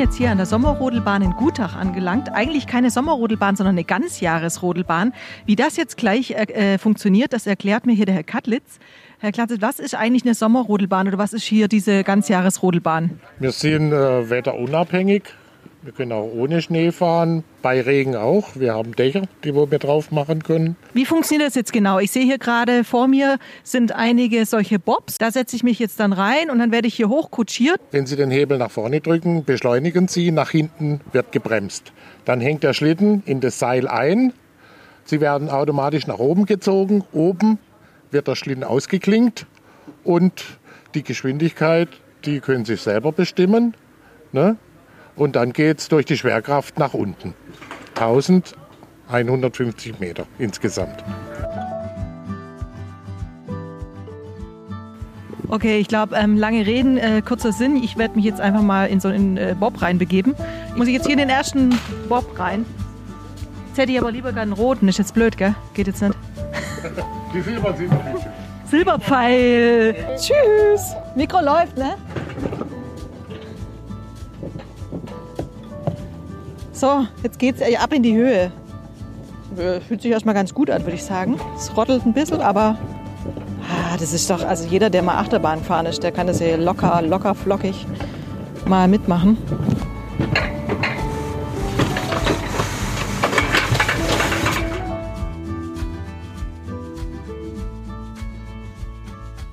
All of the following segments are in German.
jetzt hier an der Sommerrodelbahn in Gutach angelangt. Eigentlich keine Sommerrodelbahn, sondern eine Ganzjahresrodelbahn. Wie das jetzt gleich äh, funktioniert, das erklärt mir hier der Herr Katlitz. Herr Katlitz, was ist eigentlich eine Sommerrodelbahn oder was ist hier diese Ganzjahresrodelbahn? Wir sind äh, wetterunabhängig. Wir können auch ohne Schnee fahren, bei Regen auch. Wir haben Dächer, die wir drauf machen können. Wie funktioniert das jetzt genau? Ich sehe hier gerade vor mir sind einige solche Bobs. Da setze ich mich jetzt dann rein und dann werde ich hier hochkutschiert. Wenn Sie den Hebel nach vorne drücken, beschleunigen Sie, nach hinten wird gebremst. Dann hängt der Schlitten in das Seil ein. Sie werden automatisch nach oben gezogen. Oben wird der Schlitten ausgeklinkt und die Geschwindigkeit, die können Sie selber bestimmen. Ne? Und dann geht es durch die Schwerkraft nach unten. 1150 Meter insgesamt. Okay, ich glaube, ähm, lange Reden, äh, kurzer Sinn. Ich werde mich jetzt einfach mal in so einen äh, Bob reinbegeben. Muss ich jetzt hier in den ersten Bob rein? Jetzt hätte ich aber lieber gerne einen roten. Ist jetzt blöd, gell? Geht jetzt nicht. Die Silber sind. Silberpfeil. Tschüss. Mikro läuft, ne? So, jetzt geht's ab in die Höhe. Fühlt sich erstmal ganz gut an, würde ich sagen. Es rottelt ein bisschen, aber ah, das ist doch, also jeder, der mal Achterbahn gefahren ist, der kann das hier locker, locker, flockig mal mitmachen.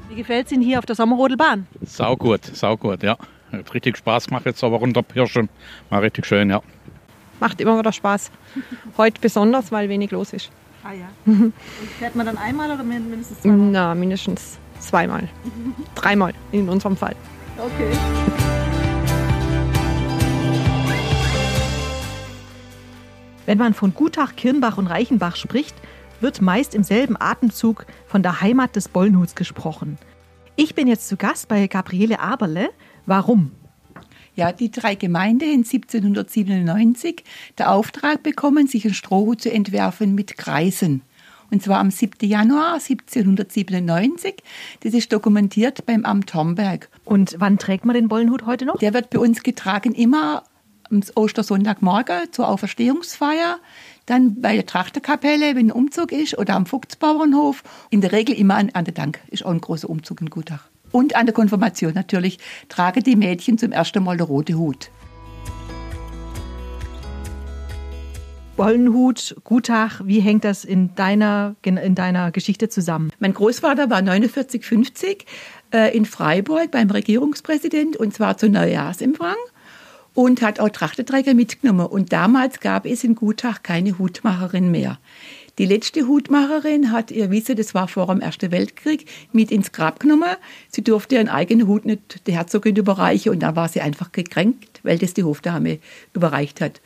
Wie gefällt es Ihnen hier auf der Sommerrodelbahn? Sau gut, sau gut, ja. Hat richtig Spaß gemacht jetzt aber runter Pirschen. War richtig schön, ja macht immer wieder Spaß. Heute besonders, weil wenig los ist. Ah ja. Und fährt man dann einmal oder mindestens zweimal? Na, mindestens zweimal. Dreimal in unserem Fall. Okay. Wenn man von Gutach, Kirnbach und Reichenbach spricht, wird meist im selben Atemzug von der Heimat des Bollnhuts gesprochen. Ich bin jetzt zu Gast bei Gabriele Aberle. Warum? Ja, die drei Gemeinden haben 1797 den Auftrag bekommen, sich einen Strohhut zu entwerfen mit Kreisen. Und zwar am 7. Januar 1797. Das ist dokumentiert beim Amt Homberg. Und wann trägt man den Bollenhut heute noch? Der wird bei uns getragen immer am Ostersonntagmorgen zur Auferstehungsfeier, dann bei der Trachterkapelle, wenn ein Umzug ist, oder am Vogtsbauernhof. In der Regel immer an, an der Dank, ist auch ein großer Umzug in Gutach. Und an der Konfirmation natürlich tragen die Mädchen zum ersten Mal den roten Hut. Bollenhut, Gutach, wie hängt das in deiner, in deiner Geschichte zusammen? Mein Großvater war 49, 50 äh, in Freiburg beim Regierungspräsident und zwar zu Neujahrsempfang und hat auch Trachteträger mitgenommen. Und damals gab es in Gutach keine Hutmacherin mehr. Die letzte Hutmacherin hat ihr Wissen, das war vor dem Ersten Weltkrieg, mit ins Grab genommen. Sie durfte ihren eigenen Hut nicht der Herzogin überreichen und da war sie einfach gekränkt, weil das die Hofdame überreicht hat.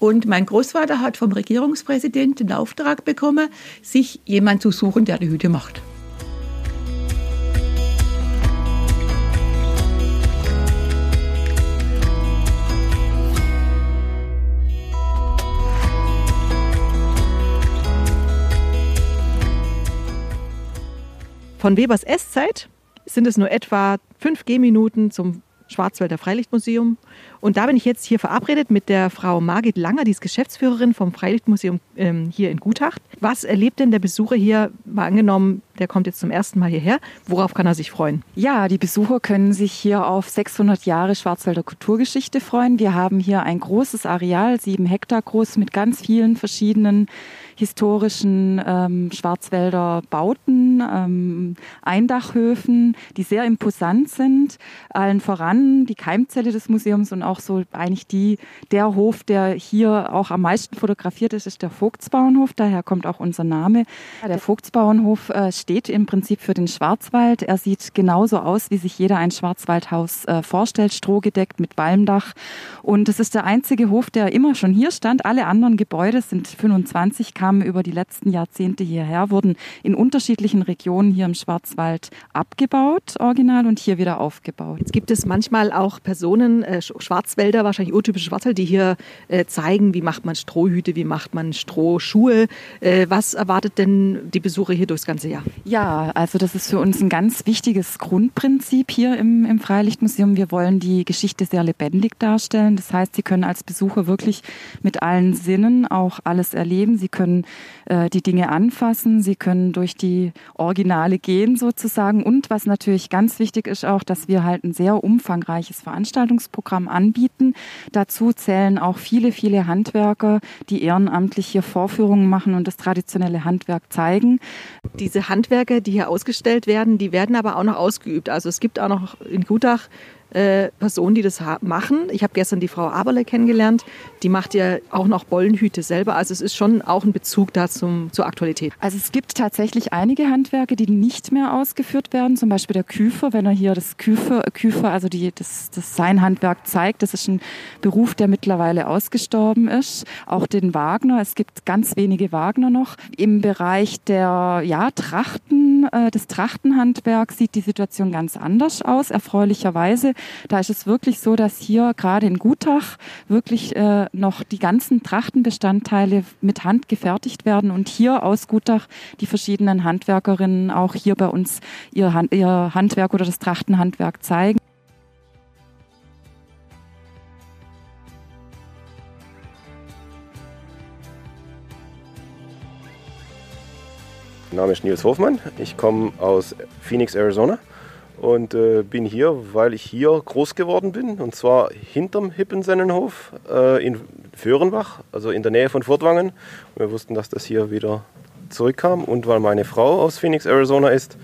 Und mein Großvater hat vom Regierungspräsidenten den Auftrag bekommen, sich jemand zu suchen, der die Hüte macht. Von Webers Esszeit sind es nur etwa fünf Gehminuten zum Schwarzwälder Freilichtmuseum. Und da bin ich jetzt hier verabredet mit der Frau Margit Langer, die ist Geschäftsführerin vom Freilichtmuseum ähm, hier in Gutacht. Was erlebt denn der Besucher hier? Mal angenommen, der kommt jetzt zum ersten Mal hierher. Worauf kann er sich freuen? Ja, die Besucher können sich hier auf 600 Jahre Schwarzwälder Kulturgeschichte freuen. Wir haben hier ein großes Areal, sieben Hektar groß, mit ganz vielen verschiedenen historischen ähm, Schwarzwälder Bauten, ähm, Eindachhöfen, die sehr imposant sind. Allen voran die Keimzelle des Museums und auch so eigentlich die, der Hof, der hier auch am meisten fotografiert ist, ist der Vogtsbauernhof. Daher kommt auch unser Name. Der Vogtsbauernhof äh, steht im Prinzip für den Schwarzwald. Er sieht genauso aus, wie sich jeder ein Schwarzwaldhaus äh, vorstellt, strohgedeckt mit Walmdach. Und es ist der einzige Hof, der immer schon hier stand. Alle anderen Gebäude sind 25 K kamen über die letzten Jahrzehnte hierher, wurden in unterschiedlichen Regionen hier im Schwarzwald abgebaut, original, und hier wieder aufgebaut. Jetzt gibt es manchmal auch Personen, äh, Schwarzwälder, wahrscheinlich urtypische Schwarzwälder, die hier äh, zeigen, wie macht man Strohhüte, wie macht man Strohschuhe. Äh, was erwartet denn die Besucher hier durchs ganze Jahr? Ja, also das ist für uns ein ganz wichtiges Grundprinzip hier im, im Freilichtmuseum. Wir wollen die Geschichte sehr lebendig darstellen. Das heißt, Sie können als Besucher wirklich mit allen Sinnen auch alles erleben. Sie können äh, die Dinge anfassen, Sie können durch die Originale gehen sozusagen. Und was natürlich ganz wichtig ist auch, dass wir halt ein sehr umfangreiches Veranstaltungsprogramm anbieten. Dazu zählen auch viele, viele Handwerker, die ehrenamtlich hier Vorführungen machen und das traditionelle Handwerk zeigen. Diese Handwerker, die hier ausgestellt werden, die werden aber auch noch ausgeübt. Also es gibt auch noch in Gutach äh, Personen, die das machen. Ich habe gestern die Frau Aberle kennengelernt. Die macht ja auch noch Bollenhüte selber. Also es ist schon auch ein Bezug da zum, zur Aktualität. Also es gibt tatsächlich einige Handwerke, die nicht mehr ausgeführt werden. Zum Beispiel der Küfer, wenn er hier das Küfer, Küfer also die, das, das sein Handwerk zeigt. Das ist ein Beruf, der mittlerweile ausgestorben ist. Auch den Wagner. Es gibt ganz wenige Wagner noch. Im Bereich der ja, Trachten, äh, des Trachtenhandwerks sieht die Situation ganz anders aus, erfreulicherweise. Da ist es wirklich so, dass hier gerade in Gutach wirklich äh, noch die ganzen Trachtenbestandteile mit Hand gefertigt werden und hier aus Gutach die verschiedenen Handwerkerinnen auch hier bei uns ihr, Hand, ihr Handwerk oder das Trachtenhandwerk zeigen. Mein Name ist Nils Hofmann. Ich komme aus Phoenix, Arizona und äh, bin hier, weil ich hier groß geworden bin und zwar hinterm Hippensennenhof äh, in Föhrenbach, also in der Nähe von Furtwangen. Und wir wussten, dass das hier wieder zurückkam und weil meine Frau aus Phoenix, Arizona ist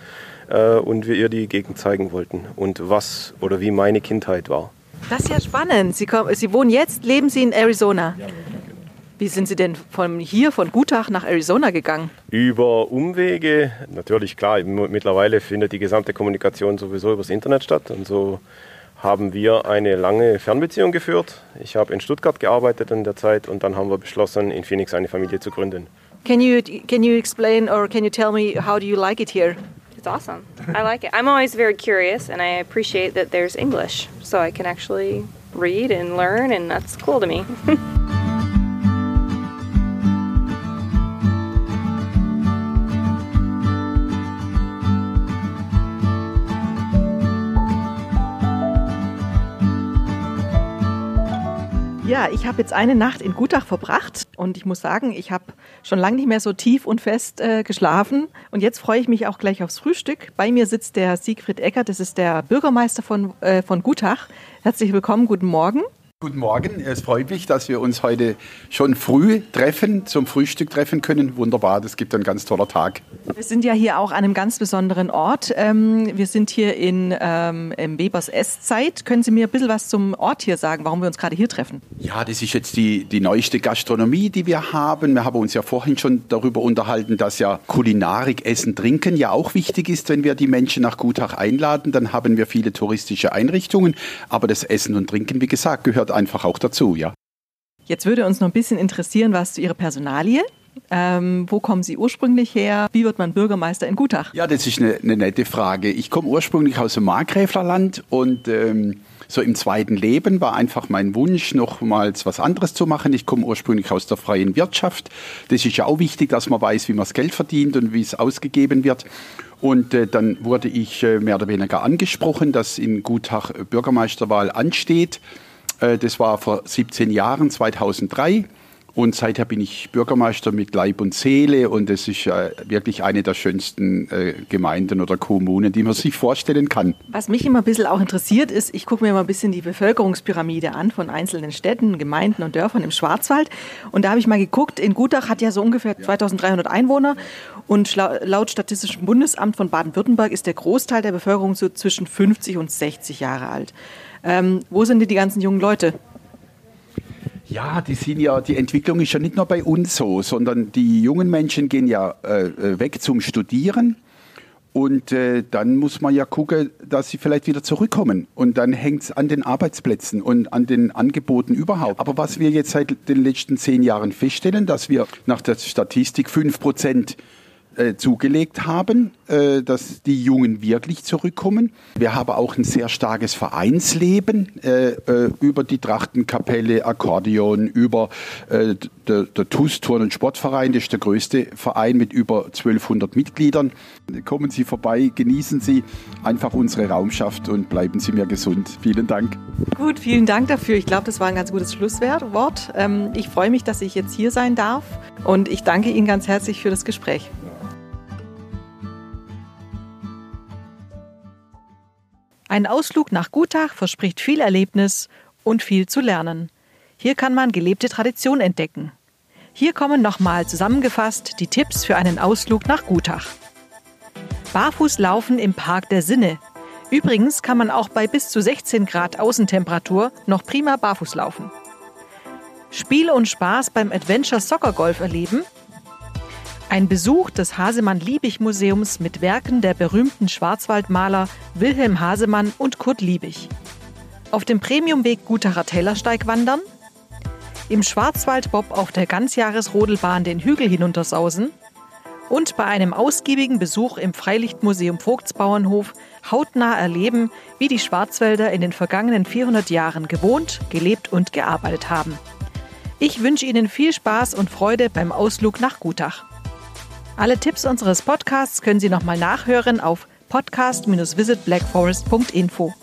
äh, und wir ihr die Gegend zeigen wollten und was oder wie meine Kindheit war. Das ist ja spannend. Sie, kommen, Sie wohnen jetzt, leben Sie in Arizona? Ja, wie sind Sie denn von hier, von Gutach nach Arizona gegangen? Über Umwege, natürlich klar, mittlerweile findet die gesamte Kommunikation sowieso übers Internet statt und so haben wir eine lange Fernbeziehung geführt. Ich habe in Stuttgart gearbeitet in der Zeit und dann haben wir beschlossen, in Phoenix eine Familie zu gründen. Can you, can you explain or can you tell me how do you like it here? It's awesome. I like it. I'm always very curious and I appreciate that there's English so I can actually read and learn and that's cool to me. Ja, ich habe jetzt eine Nacht in Gutach verbracht und ich muss sagen, ich habe schon lange nicht mehr so tief und fest äh, geschlafen. Und jetzt freue ich mich auch gleich aufs Frühstück. Bei mir sitzt der Siegfried Eckert, das ist der Bürgermeister von, äh, von Gutach. Herzlich willkommen, guten Morgen. Guten Morgen, es freut mich, dass wir uns heute schon früh treffen, zum Frühstück treffen können. Wunderbar, das gibt einen ganz toller Tag. Wir sind ja hier auch an einem ganz besonderen Ort. Ähm, wir sind hier in ähm, im Webers Esszeit. Können Sie mir ein bisschen was zum Ort hier sagen, warum wir uns gerade hier treffen? Ja, das ist jetzt die, die neueste Gastronomie, die wir haben. Wir haben uns ja vorhin schon darüber unterhalten, dass ja Kulinarik, Essen, Trinken ja auch wichtig ist, wenn wir die Menschen nach Gutach einladen. Dann haben wir viele touristische Einrichtungen. Aber das Essen und Trinken, wie gesagt, gehört einfach auch dazu, ja. Jetzt würde uns noch ein bisschen interessieren, was zu Ihrer Personalie. Ähm, wo kommen Sie ursprünglich her? Wie wird man Bürgermeister in Gutach? Ja, das ist eine, eine nette Frage. Ich komme ursprünglich aus dem Markgräflerland und ähm, so im zweiten Leben war einfach mein Wunsch, nochmals was anderes zu machen. Ich komme ursprünglich aus der freien Wirtschaft. Das ist ja auch wichtig, dass man weiß, wie man das Geld verdient und wie es ausgegeben wird. Und äh, dann wurde ich äh, mehr oder weniger angesprochen, dass in Gutach Bürgermeisterwahl ansteht. Äh, das war vor 17 Jahren, 2003. Und seither bin ich Bürgermeister mit Leib und Seele und es ist äh, wirklich eine der schönsten äh, Gemeinden oder Kommunen, die man sich vorstellen kann. Was mich immer ein bisschen auch interessiert ist, ich gucke mir immer ein bisschen die Bevölkerungspyramide an von einzelnen Städten, Gemeinden und Dörfern im Schwarzwald. Und da habe ich mal geguckt, in Gutach hat ja so ungefähr 2300 Einwohner und laut Statistischem Bundesamt von Baden-Württemberg ist der Großteil der Bevölkerung so zwischen 50 und 60 Jahre alt. Ähm, wo sind denn die ganzen jungen Leute? Ja, die sind ja, die Entwicklung ist ja nicht nur bei uns so, sondern die jungen Menschen gehen ja äh, weg zum Studieren Und äh, dann muss man ja gucken, dass sie vielleicht wieder zurückkommen. Und dann hängt es an den Arbeitsplätzen und an den Angeboten überhaupt. Aber was wir jetzt seit den letzten zehn Jahren feststellen, dass wir nach der Statistik fünf Prozent äh, zugelegt haben, äh, dass die Jungen wirklich zurückkommen. Wir haben auch ein sehr starkes Vereinsleben äh, äh über die Trachtenkapelle, Akkordeon, über äh, der, der TUS Turn- und Sportverein. Das ist der größte Verein mit über 1200 Mitgliedern. Kommen Sie vorbei, genießen Sie einfach unsere Raumschaft und bleiben Sie mir gesund. Vielen Dank. Gut, vielen Dank dafür. Ich glaube, das war ein ganz gutes Schlusswort. Ähm, ich freue mich, dass ich jetzt hier sein darf und ich danke Ihnen ganz herzlich für das Gespräch. Ein Ausflug nach Gutach verspricht viel Erlebnis und viel zu lernen. Hier kann man gelebte Tradition entdecken. Hier kommen nochmal zusammengefasst die Tipps für einen Ausflug nach Gutach. Barfuß laufen im Park der Sinne. Übrigens kann man auch bei bis zu 16 Grad Außentemperatur noch prima barfuß laufen. Spiel und Spaß beim Adventure Soccer Golf erleben ein Besuch des Hasemann-Liebig-Museums mit Werken der berühmten Schwarzwaldmaler Wilhelm Hasemann und Kurt Liebig. Auf dem Premiumweg Gutacher Tellersteig wandern. Im Schwarzwaldbob auf der Ganzjahresrodelbahn den Hügel hinuntersausen. Und bei einem ausgiebigen Besuch im Freilichtmuseum Vogtsbauernhof hautnah erleben, wie die Schwarzwälder in den vergangenen 400 Jahren gewohnt, gelebt und gearbeitet haben. Ich wünsche Ihnen viel Spaß und Freude beim Ausflug nach Gutach. Alle Tipps unseres Podcasts können Sie nochmal nachhören auf podcast-visitblackforest.info.